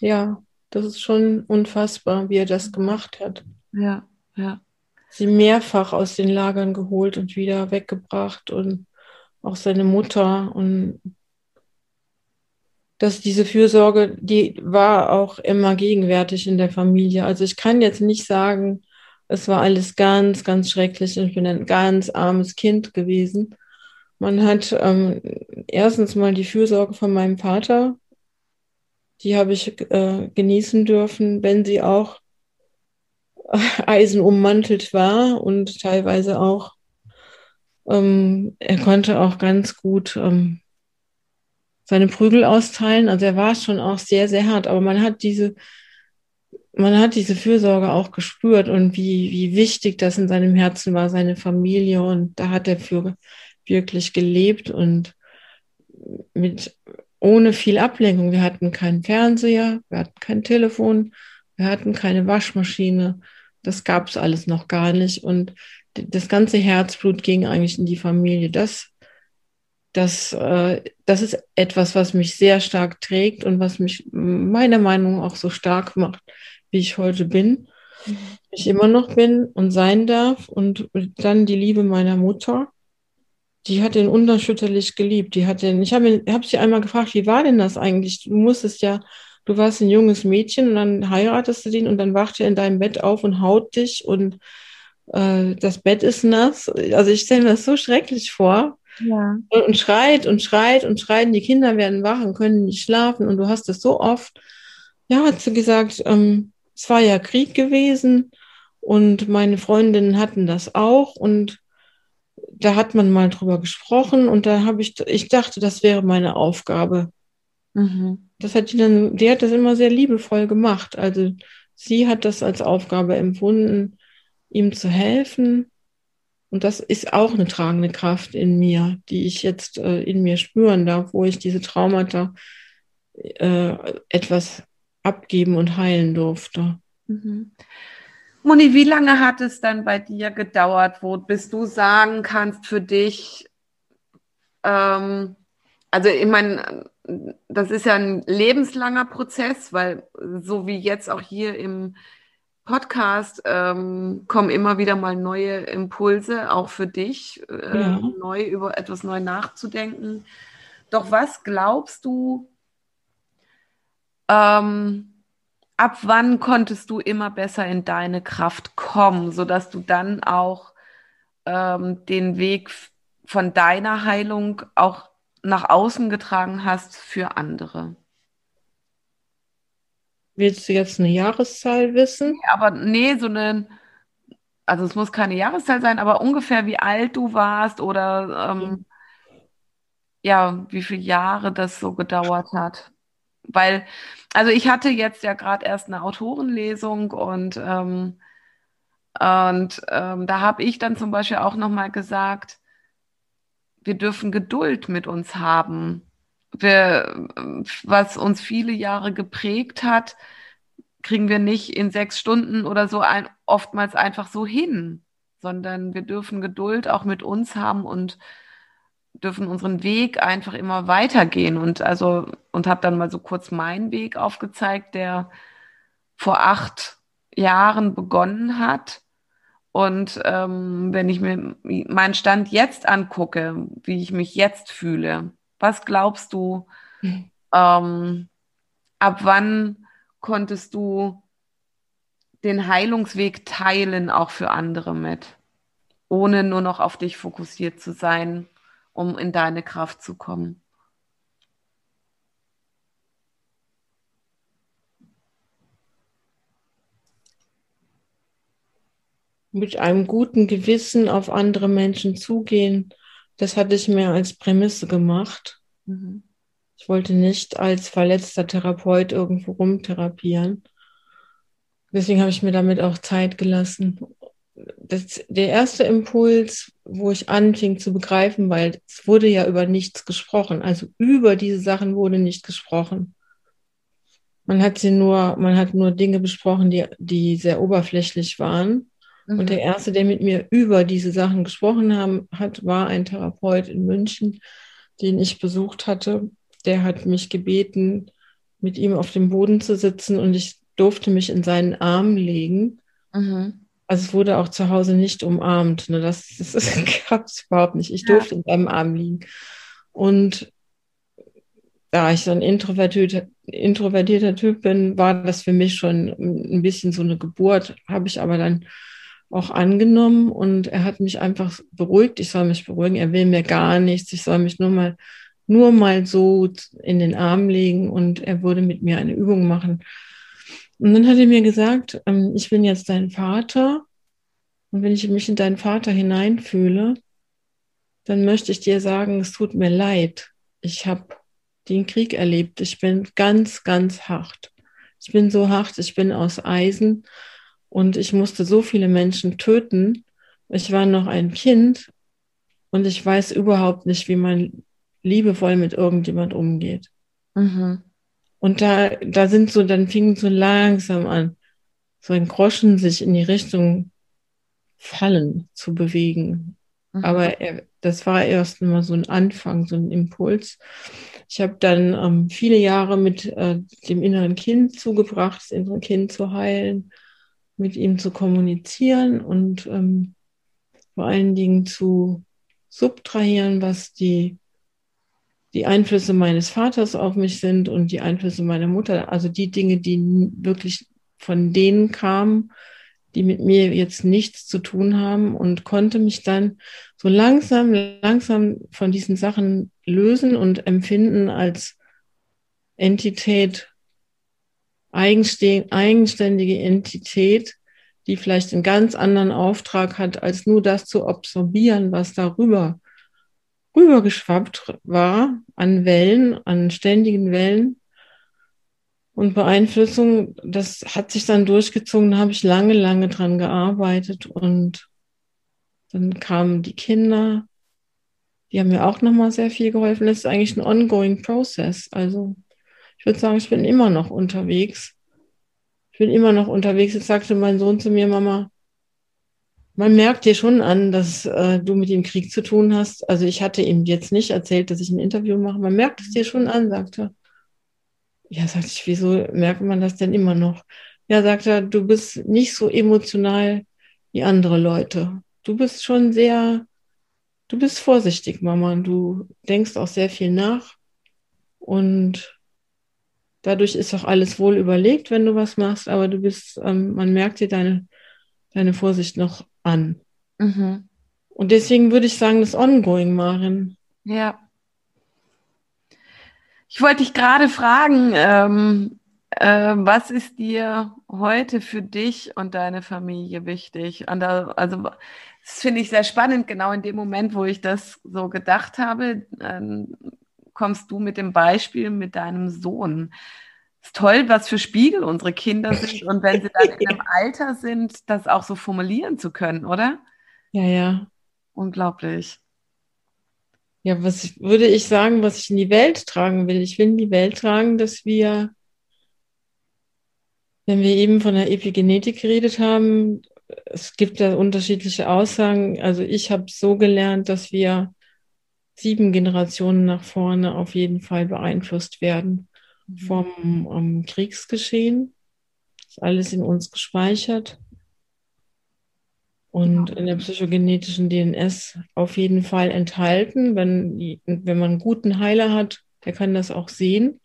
Ja, das ist schon unfassbar, wie er das gemacht hat. Ja, ja. Sie mehrfach aus den Lagern geholt und wieder weggebracht und auch seine Mutter und dass diese Fürsorge, die war auch immer gegenwärtig in der Familie. Also ich kann jetzt nicht sagen, es war alles ganz, ganz schrecklich ich bin ein ganz armes Kind gewesen. Man hat ähm, erstens mal die Fürsorge von meinem Vater, die habe ich äh, genießen dürfen, wenn sie auch eisenummantelt war und teilweise auch ähm, er konnte auch ganz gut ähm, seine Prügel austeilen. Also er war schon auch sehr, sehr hart. Aber man hat diese, man hat diese Fürsorge auch gespürt und wie, wie wichtig das in seinem Herzen war, seine Familie. Und da hat er für wirklich gelebt und mit ohne viel Ablenkung. Wir hatten keinen Fernseher, wir hatten kein Telefon, wir hatten keine Waschmaschine. Das gab es alles noch gar nicht. Und das ganze Herzblut ging eigentlich in die Familie. Das, das, äh, das ist etwas, was mich sehr stark trägt und was mich meiner Meinung nach auch so stark macht, wie ich heute bin. Mhm. Ich immer noch bin und sein darf. Und dann die Liebe meiner Mutter. Die hat ihn unerschütterlich geliebt. Die hat den, ich habe hab sie einmal gefragt, wie war denn das eigentlich? Du musstest ja, du warst ein junges Mädchen und dann heiratest du den und dann wacht er in deinem Bett auf und haut dich und äh, das Bett ist nass. Also ich stelle mir das so schrecklich vor. Ja. Und, und, schreit und schreit und schreit, die Kinder werden wach und können nicht schlafen und du hast das so oft. Ja, hat sie gesagt, ähm, es war ja Krieg gewesen und meine Freundinnen hatten das auch und da hat man mal drüber gesprochen und da habe ich, ich dachte, das wäre meine Aufgabe. Mhm. Das hat die dann, die hat das immer sehr liebevoll gemacht. Also sie hat das als Aufgabe empfunden, ihm zu helfen. Und das ist auch eine tragende Kraft in mir, die ich jetzt äh, in mir spüren darf, wo ich diese Traumata äh, etwas abgeben und heilen durfte. Mhm. Moni, wie lange hat es dann bei dir gedauert, wo bis du sagen kannst für dich, ähm, also ich meine, das ist ja ein lebenslanger Prozess, weil so wie jetzt auch hier im Podcast ähm, kommen immer wieder mal neue Impulse, auch für dich, äh, ja. neu über etwas neu nachzudenken. Doch was glaubst du, ähm, ab wann konntest du immer besser in deine Kraft kommen, sodass du dann auch ähm, den Weg von deiner Heilung auch nach außen getragen hast für andere? Willst du jetzt eine Jahreszahl wissen? Aber nee, so eine, also es muss keine Jahreszahl sein, aber ungefähr wie alt du warst oder ähm, ja, wie viele Jahre das so gedauert hat. Weil, also ich hatte jetzt ja gerade erst eine Autorenlesung und, ähm, und ähm, da habe ich dann zum Beispiel auch nochmal gesagt, wir dürfen Geduld mit uns haben wir, was uns viele Jahre geprägt hat, kriegen wir nicht in sechs Stunden oder so ein, oftmals einfach so hin, sondern wir dürfen Geduld auch mit uns haben und dürfen unseren Weg einfach immer weitergehen und also und habe dann mal so kurz meinen Weg aufgezeigt, der vor acht Jahren begonnen hat. Und ähm, wenn ich mir meinen Stand jetzt angucke, wie ich mich jetzt fühle, was glaubst du, ähm, ab wann konntest du den Heilungsweg teilen, auch für andere mit, ohne nur noch auf dich fokussiert zu sein, um in deine Kraft zu kommen. Mit einem guten Gewissen auf andere Menschen zugehen, das hatte ich mir als Prämisse gemacht. Mhm. Ich wollte nicht als verletzter Therapeut irgendwo rumtherapieren. Deswegen habe ich mir damit auch Zeit gelassen. Das, der erste Impuls, wo ich anfing zu begreifen, weil es wurde ja über nichts gesprochen. Also über diese Sachen wurde nicht gesprochen. Man hat sie nur, man hat nur Dinge besprochen, die, die sehr oberflächlich waren. Mhm. Und der erste, der mit mir über diese Sachen gesprochen haben, hat, war ein Therapeut in München, den ich besucht hatte. Der hat mich gebeten, mit ihm auf dem Boden zu sitzen und ich durfte mich in seinen Arm legen. Mhm. Also es wurde auch zu Hause nicht umarmt. Ne? Das, das, das gab es überhaupt nicht. Ich durfte ja. in seinem Arm liegen. Und da ich so ein introvertierter, introvertierter Typ bin, war das für mich schon ein bisschen so eine Geburt. Habe ich aber dann auch angenommen und er hat mich einfach beruhigt. Ich soll mich beruhigen. Er will mir gar nichts. Ich soll mich nur mal, nur mal so in den Arm legen und er würde mit mir eine Übung machen. Und dann hat er mir gesagt, ähm, ich bin jetzt dein Vater und wenn ich mich in deinen Vater hineinfühle, dann möchte ich dir sagen, es tut mir leid. Ich habe den Krieg erlebt. Ich bin ganz, ganz hart. Ich bin so hart, ich bin aus Eisen und ich musste so viele Menschen töten. Ich war noch ein Kind und ich weiß überhaupt nicht, wie man liebevoll mit irgendjemand umgeht. Mhm. Und da, da sind so, dann fing so langsam an, so ein Groschen sich in die Richtung Fallen zu bewegen. Mhm. Aber er, das war erst immer so ein Anfang, so ein Impuls. Ich habe dann ähm, viele Jahre mit äh, dem inneren Kind zugebracht, das innere Kind zu heilen, mit ihm zu kommunizieren und ähm, vor allen Dingen zu subtrahieren, was die die Einflüsse meines Vaters auf mich sind und die Einflüsse meiner Mutter, also die Dinge, die wirklich von denen kamen, die mit mir jetzt nichts zu tun haben und konnte mich dann so langsam, langsam von diesen Sachen lösen und empfinden als Entität, eigenständige Entität, die vielleicht einen ganz anderen Auftrag hat, als nur das zu absorbieren, was darüber rübergeschwappt war an Wellen, an ständigen Wellen und Beeinflussung. Das hat sich dann durchgezogen, da habe ich lange, lange dran gearbeitet und dann kamen die Kinder, die haben mir auch nochmal sehr viel geholfen. Das ist eigentlich ein ongoing process. Also ich würde sagen, ich bin immer noch unterwegs. Ich bin immer noch unterwegs. Jetzt sagte mein Sohn zu mir, Mama, man merkt dir schon an, dass äh, du mit dem Krieg zu tun hast. Also ich hatte ihm jetzt nicht erzählt, dass ich ein Interview mache. Man merkt es dir schon an, sagt er. Ja, sagte ich, wieso merkt man das denn immer noch? Ja, sagt er, du bist nicht so emotional wie andere Leute. Du bist schon sehr, du bist vorsichtig, Mama. Du denkst auch sehr viel nach. Und dadurch ist auch alles wohl überlegt, wenn du was machst. Aber du bist, ähm, man merkt dir deine, deine Vorsicht noch an. Mhm. Und deswegen würde ich sagen, das Ongoing machen. Ja. Ich wollte dich gerade fragen, ähm, äh, was ist dir heute für dich und deine Familie wichtig? Und da, also das finde ich sehr spannend, genau in dem Moment, wo ich das so gedacht habe, ähm, kommst du mit dem Beispiel mit deinem Sohn ist toll, was für Spiegel unsere Kinder sind und wenn sie dann in einem Alter sind, das auch so formulieren zu können, oder? Ja, ja. Unglaublich. Ja, was würde ich sagen, was ich in die Welt tragen will? Ich will in die Welt tragen, dass wir, wenn wir eben von der Epigenetik geredet haben, es gibt da unterschiedliche Aussagen. Also ich habe so gelernt, dass wir sieben Generationen nach vorne auf jeden Fall beeinflusst werden vom um, ähm, Kriegsgeschehen. Ist alles in uns gespeichert. Und in der psychogenetischen DNS auf jeden Fall enthalten. Wenn, wenn man einen guten Heiler hat, der kann das auch sehen.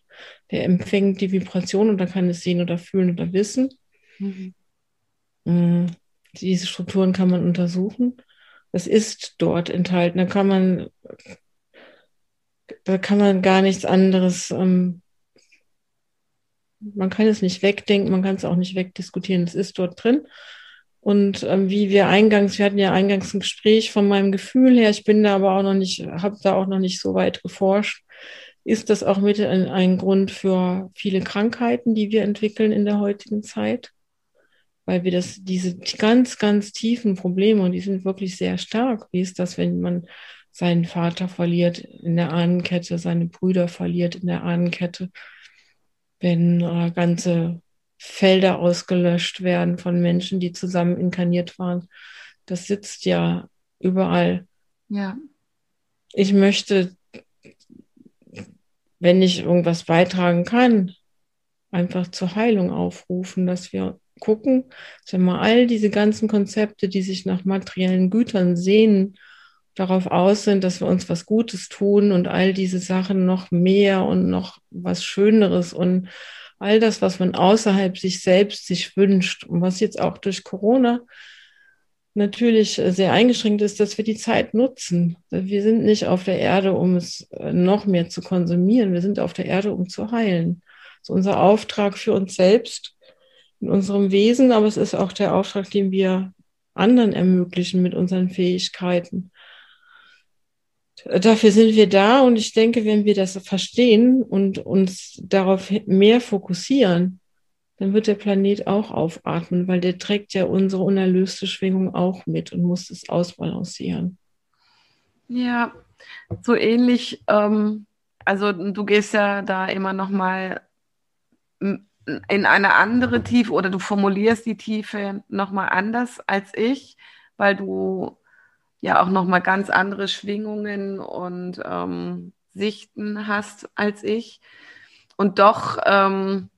Der empfängt die Vibration und dann kann es sehen oder fühlen oder wissen. Mhm. Mm, diese Strukturen kann man untersuchen. Es ist dort enthalten. Da kann man, da kann man gar nichts anderes, ähm, man kann es nicht wegdenken, man kann es auch nicht wegdiskutieren. Es ist dort drin. Und ähm, wie wir eingangs, wir hatten ja eingangs ein Gespräch von meinem Gefühl her, ich bin da aber auch noch nicht, habe da auch noch nicht so weit geforscht, ist das auch mit ein, ein Grund für viele Krankheiten, die wir entwickeln in der heutigen Zeit weil wir das, diese ganz, ganz tiefen Probleme, und die sind wirklich sehr stark. Wie ist das, wenn man seinen Vater verliert in der Ahnenkette, seine Brüder verliert in der Ahnenkette, wenn äh, ganze Felder ausgelöscht werden von Menschen, die zusammen inkarniert waren. Das sitzt ja überall. Ja. Ich möchte, wenn ich irgendwas beitragen kann, einfach zur Heilung aufrufen, dass wir gucken, wenn wir all diese ganzen Konzepte, die sich nach materiellen Gütern sehen, darauf aus sind, dass wir uns was Gutes tun und all diese Sachen noch mehr und noch was Schöneres und all das, was man außerhalb sich selbst sich wünscht und was jetzt auch durch Corona natürlich sehr eingeschränkt ist, dass wir die Zeit nutzen. Wir sind nicht auf der Erde, um es noch mehr zu konsumieren. Wir sind auf der Erde, um zu heilen. Das ist unser Auftrag für uns selbst in unserem Wesen, aber es ist auch der Auftrag, den wir anderen ermöglichen mit unseren Fähigkeiten. Dafür sind wir da und ich denke, wenn wir das verstehen und uns darauf mehr fokussieren, dann wird der Planet auch aufatmen, weil der trägt ja unsere unerlöste Schwingung auch mit und muss es ausbalancieren. Ja, so ähnlich. Ähm, also du gehst ja da immer noch mal in eine andere Tiefe oder du formulierst die Tiefe nochmal anders als ich, weil du ja auch nochmal ganz andere Schwingungen und ähm, Sichten hast als ich. Und doch, ähm,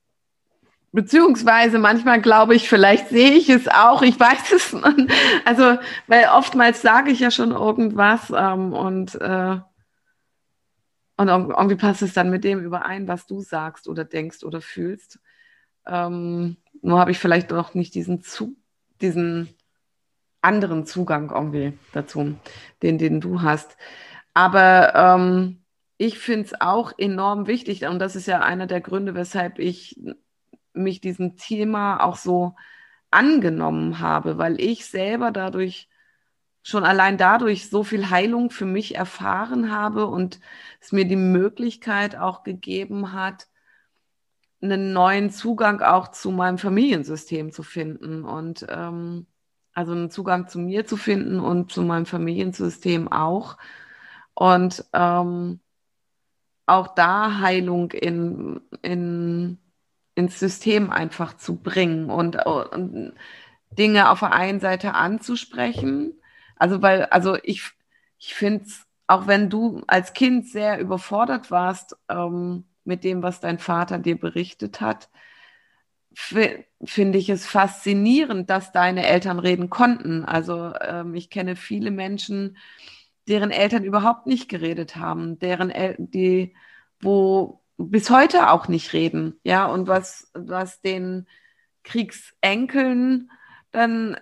beziehungsweise manchmal glaube ich, vielleicht sehe ich es auch, ich weiß es. nicht. Also, weil oftmals sage ich ja schon irgendwas ähm, und, äh, und irgendwie passt es dann mit dem überein, was du sagst oder denkst oder fühlst. Ähm, nur habe ich vielleicht noch nicht diesen, Zu diesen anderen Zugang irgendwie dazu, den, den du hast. Aber ähm, ich finde es auch enorm wichtig, und das ist ja einer der Gründe, weshalb ich mich diesem Thema auch so angenommen habe, weil ich selber dadurch schon allein dadurch so viel Heilung für mich erfahren habe und es mir die Möglichkeit auch gegeben hat, einen neuen Zugang auch zu meinem Familiensystem zu finden und ähm, also einen Zugang zu mir zu finden und zu meinem Familiensystem auch und ähm, auch da Heilung in, in, ins System einfach zu bringen und, und Dinge auf der einen Seite anzusprechen. Also weil, also ich, ich finde es, auch wenn du als Kind sehr überfordert warst, ähm, mit dem, was dein Vater dir berichtet hat, finde ich es faszinierend, dass deine Eltern reden konnten. Also ähm, ich kenne viele Menschen, deren Eltern überhaupt nicht geredet haben, deren El die, wo bis heute auch nicht reden, ja, und was, was den Kriegsenkeln dann,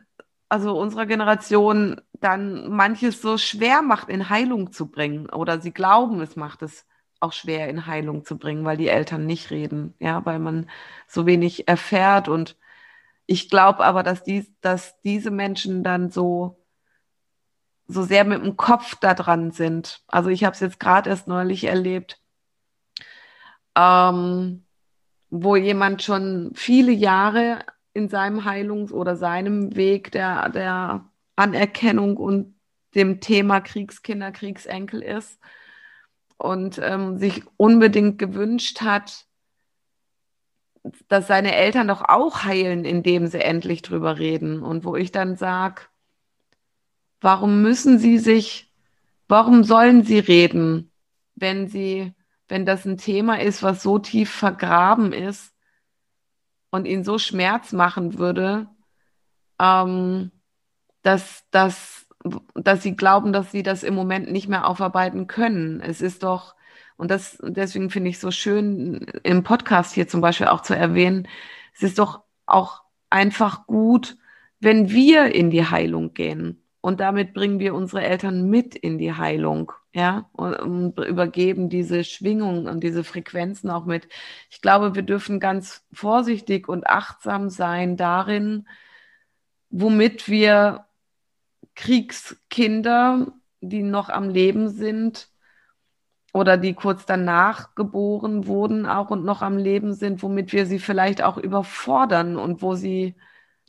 also unserer Generation, dann manches so schwer macht, in Heilung zu bringen. Oder sie glauben, es macht es auch schwer in Heilung zu bringen, weil die Eltern nicht reden, ja, weil man so wenig erfährt. Und ich glaube aber, dass, dies, dass diese Menschen dann so, so sehr mit dem Kopf da dran sind. Also ich habe es jetzt gerade erst neulich erlebt, ähm, wo jemand schon viele Jahre in seinem Heilungs- oder seinem Weg der, der Anerkennung und dem Thema Kriegskinder, Kriegsenkel ist und ähm, sich unbedingt gewünscht hat, dass seine Eltern doch auch heilen, indem sie endlich drüber reden. Und wo ich dann sage, warum müssen sie sich, warum sollen sie reden, wenn sie, wenn das ein Thema ist, was so tief vergraben ist und ihnen so Schmerz machen würde, ähm, dass, dass dass sie glauben, dass sie das im Moment nicht mehr aufarbeiten können. Es ist doch, und das, deswegen finde ich so schön, im Podcast hier zum Beispiel auch zu erwähnen, es ist doch auch einfach gut, wenn wir in die Heilung gehen. Und damit bringen wir unsere Eltern mit in die Heilung, ja, und, übergeben diese Schwingungen und diese Frequenzen auch mit. Ich glaube, wir dürfen ganz vorsichtig und achtsam sein darin, womit wir Kriegskinder, die noch am Leben sind oder die kurz danach geboren wurden auch und noch am Leben sind, womit wir sie vielleicht auch überfordern und wo sie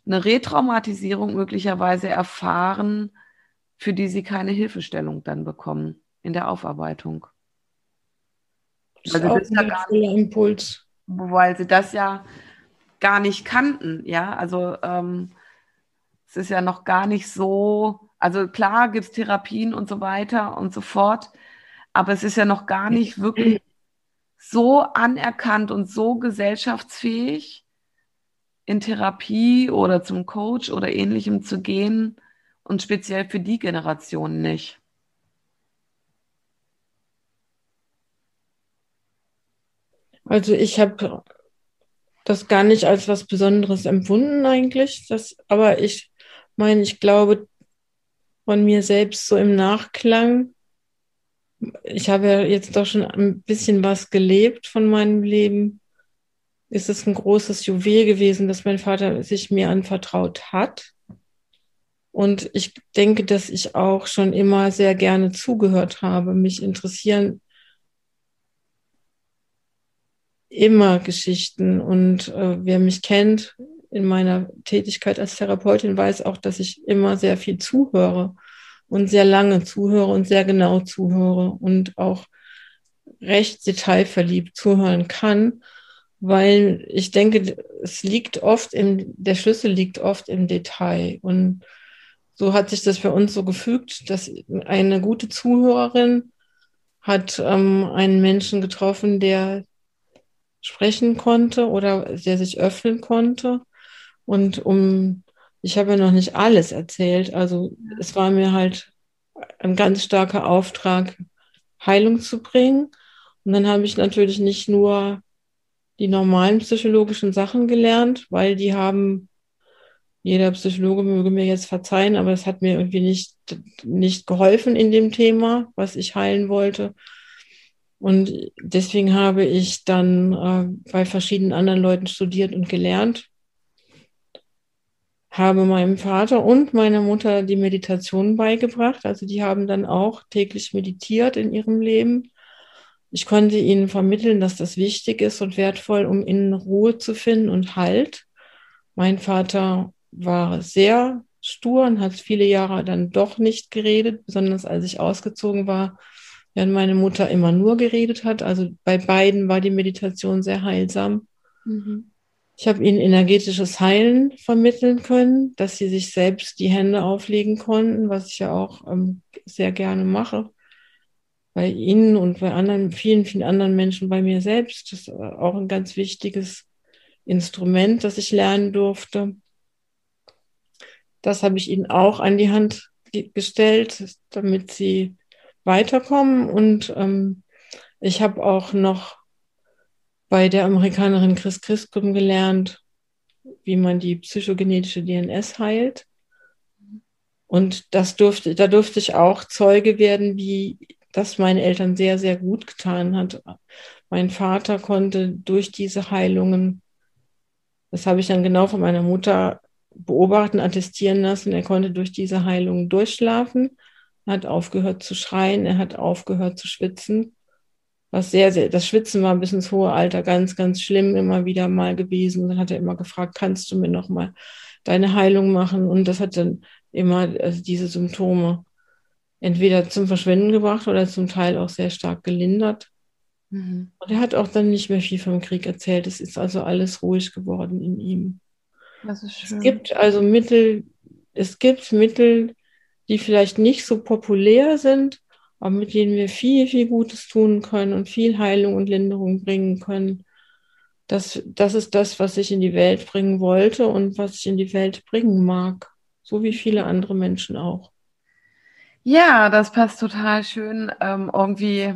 eine Retraumatisierung möglicherweise erfahren, für die sie keine Hilfestellung dann bekommen in der Aufarbeitung. Das ist also auch ein ja Impuls. Weil sie das ja gar nicht kannten, ja, also ähm, es ist ja noch gar nicht so, also klar gibt es Therapien und so weiter und so fort, aber es ist ja noch gar nicht wirklich so anerkannt und so gesellschaftsfähig, in Therapie oder zum Coach oder ähnlichem zu gehen und speziell für die Generation nicht. Also ich habe das gar nicht als was Besonderes empfunden eigentlich, das, aber ich meine, ich glaube von mir selbst so im Nachklang, ich habe ja jetzt doch schon ein bisschen was gelebt von meinem Leben ist es ein großes Juwel gewesen, dass mein Vater sich mir anvertraut hat. Und ich denke, dass ich auch schon immer sehr gerne zugehört habe. Mich interessieren immer Geschichten. Und äh, wer mich kennt in meiner Tätigkeit als Therapeutin, weiß auch, dass ich immer sehr viel zuhöre und sehr lange zuhöre und sehr genau zuhöre und auch recht detailverliebt zuhören kann weil ich denke, es liegt oft im, der Schlüssel liegt oft im Detail. Und so hat sich das für uns so gefügt, dass eine gute Zuhörerin hat ähm, einen Menschen getroffen, der sprechen konnte oder der sich öffnen konnte. Und um, ich habe ja noch nicht alles erzählt, also es war mir halt ein ganz starker Auftrag, Heilung zu bringen. Und dann habe ich natürlich nicht nur die normalen psychologischen Sachen gelernt, weil die haben, jeder Psychologe möge mir jetzt verzeihen, aber es hat mir irgendwie nicht, nicht geholfen in dem Thema, was ich heilen wollte. Und deswegen habe ich dann äh, bei verschiedenen anderen Leuten studiert und gelernt, habe meinem Vater und meiner Mutter die Meditation beigebracht. Also die haben dann auch täglich meditiert in ihrem Leben ich konnte ihnen vermitteln, dass das wichtig ist und wertvoll, um in Ruhe zu finden und Halt. Mein Vater war sehr stur und hat viele Jahre dann doch nicht geredet, besonders als ich ausgezogen war, während meine Mutter immer nur geredet hat. Also bei beiden war die Meditation sehr heilsam. Mhm. Ich habe ihnen energetisches Heilen vermitteln können, dass sie sich selbst die Hände auflegen konnten, was ich ja auch ähm, sehr gerne mache bei Ihnen und bei anderen, vielen, vielen anderen Menschen, bei mir selbst. Das ist auch ein ganz wichtiges Instrument, das ich lernen durfte. Das habe ich Ihnen auch an die Hand gestellt, damit Sie weiterkommen. Und ähm, ich habe auch noch bei der Amerikanerin Chris Christum gelernt, wie man die psychogenetische DNS heilt. Und das durfte, da durfte ich auch Zeuge werden, wie das meinen Eltern sehr, sehr gut getan hat. Mein Vater konnte durch diese Heilungen, das habe ich dann genau von meiner Mutter beobachten, attestieren lassen, er konnte durch diese Heilungen durchschlafen, hat aufgehört zu schreien, er hat aufgehört zu schwitzen. Was sehr, sehr, das Schwitzen war bis ins hohe Alter ganz, ganz schlimm immer wieder mal gewesen. Dann hat er immer gefragt, kannst du mir noch mal deine Heilung machen? Und das hat dann immer also diese Symptome entweder zum Verschwinden gebracht oder zum Teil auch sehr stark gelindert. Mhm. Und er hat auch dann nicht mehr viel vom Krieg erzählt. Es ist also alles ruhig geworden in ihm. Das ist schön. Es gibt also Mittel, es gibt Mittel, die vielleicht nicht so populär sind, aber mit denen wir viel, viel Gutes tun können und viel Heilung und Linderung bringen können. Das, das ist das, was ich in die Welt bringen wollte und was ich in die Welt bringen mag. So wie viele andere Menschen auch. Ja, das passt total schön. Ähm, irgendwie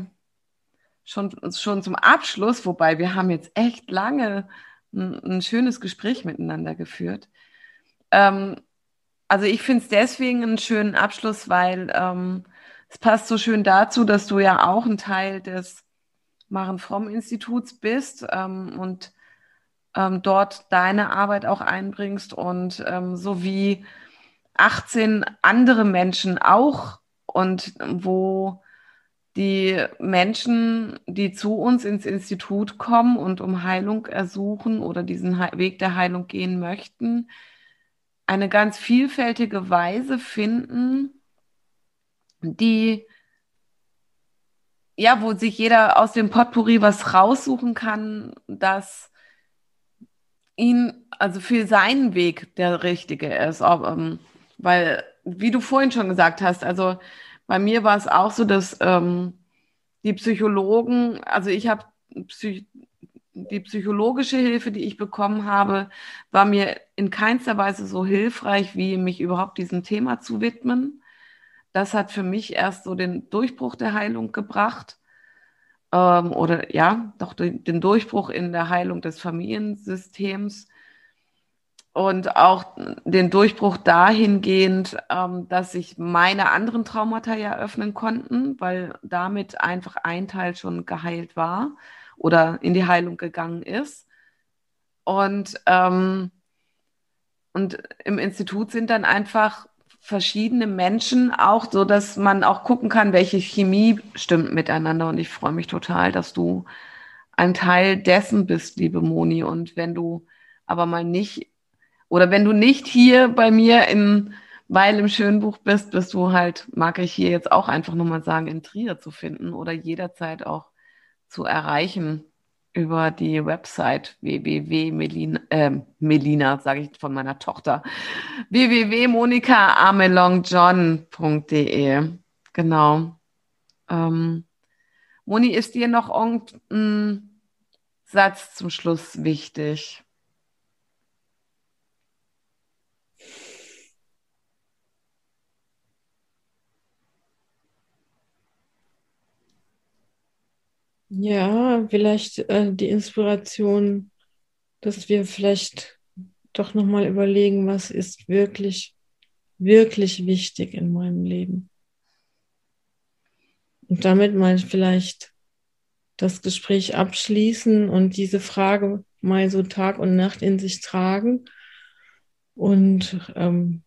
schon, schon zum Abschluss, wobei wir haben jetzt echt lange ein, ein schönes Gespräch miteinander geführt. Ähm, also ich finde es deswegen einen schönen Abschluss, weil ähm, es passt so schön dazu, dass du ja auch ein Teil des Maren Fromm Instituts bist ähm, und ähm, dort deine Arbeit auch einbringst und ähm, so wie 18 andere Menschen auch und wo die Menschen, die zu uns ins Institut kommen und um Heilung ersuchen oder diesen Weg der Heilung gehen möchten, eine ganz vielfältige Weise finden, die ja, wo sich jeder aus dem Potpourri was raussuchen kann, das ihn, also für seinen Weg der richtige ist. Ob, ähm, weil, wie du vorhin schon gesagt hast, also bei mir war es auch so, dass ähm, die Psychologen, also ich habe Psych die psychologische Hilfe, die ich bekommen habe, war mir in keinster Weise so hilfreich, wie mich überhaupt diesem Thema zu widmen. Das hat für mich erst so den Durchbruch der Heilung gebracht. Ähm, oder ja, doch den Durchbruch in der Heilung des Familiensystems und auch den Durchbruch dahingehend, ähm, dass sich meine anderen Traumata ja öffnen konnten, weil damit einfach ein Teil schon geheilt war oder in die Heilung gegangen ist. Und, ähm, und im Institut sind dann einfach verschiedene Menschen auch, so dass man auch gucken kann, welche Chemie stimmt miteinander. Und ich freue mich total, dass du ein Teil dessen bist, liebe Moni. Und wenn du aber mal nicht oder wenn du nicht hier bei mir in Weil im Schönbuch bist, bist du halt, mag ich hier jetzt auch einfach nochmal sagen, in Trier zu finden oder jederzeit auch zu erreichen über die Website www.melina, äh, Melina, sage ich von meiner Tochter, www.monikaamelongjohn.de. Genau. Ähm, Moni, ist dir noch irgendein Satz zum Schluss wichtig? Ja, vielleicht äh, die Inspiration, dass wir vielleicht doch nochmal überlegen, was ist wirklich, wirklich wichtig in meinem Leben. Und damit mal vielleicht das Gespräch abschließen und diese Frage mal so Tag und Nacht in sich tragen und ähm,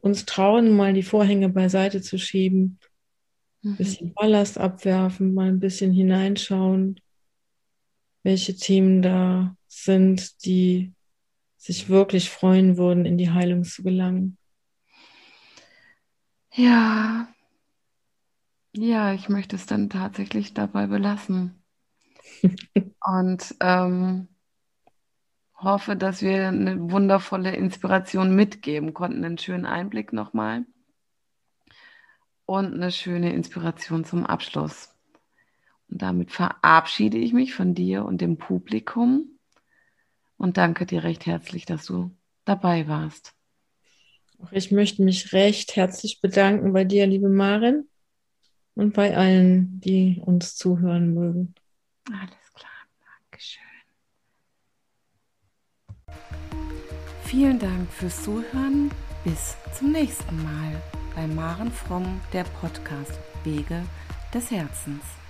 uns trauen, mal die Vorhänge beiseite zu schieben ein mhm. bisschen Ballast abwerfen, mal ein bisschen hineinschauen, welche Themen da sind, die sich wirklich freuen würden, in die Heilung zu gelangen. Ja, ja, ich möchte es dann tatsächlich dabei belassen. Und ähm, hoffe, dass wir eine wundervolle Inspiration mitgeben konnten, einen schönen Einblick nochmal und eine schöne Inspiration zum Abschluss. Und damit verabschiede ich mich von dir und dem Publikum und danke dir recht herzlich, dass du dabei warst. Ich möchte mich recht herzlich bedanken bei dir, liebe Marin, und bei allen, die uns zuhören mögen. Alles klar, Dankeschön. Vielen Dank fürs Zuhören. Bis zum nächsten Mal bei Maren Fromm, der Podcast Wege des Herzens.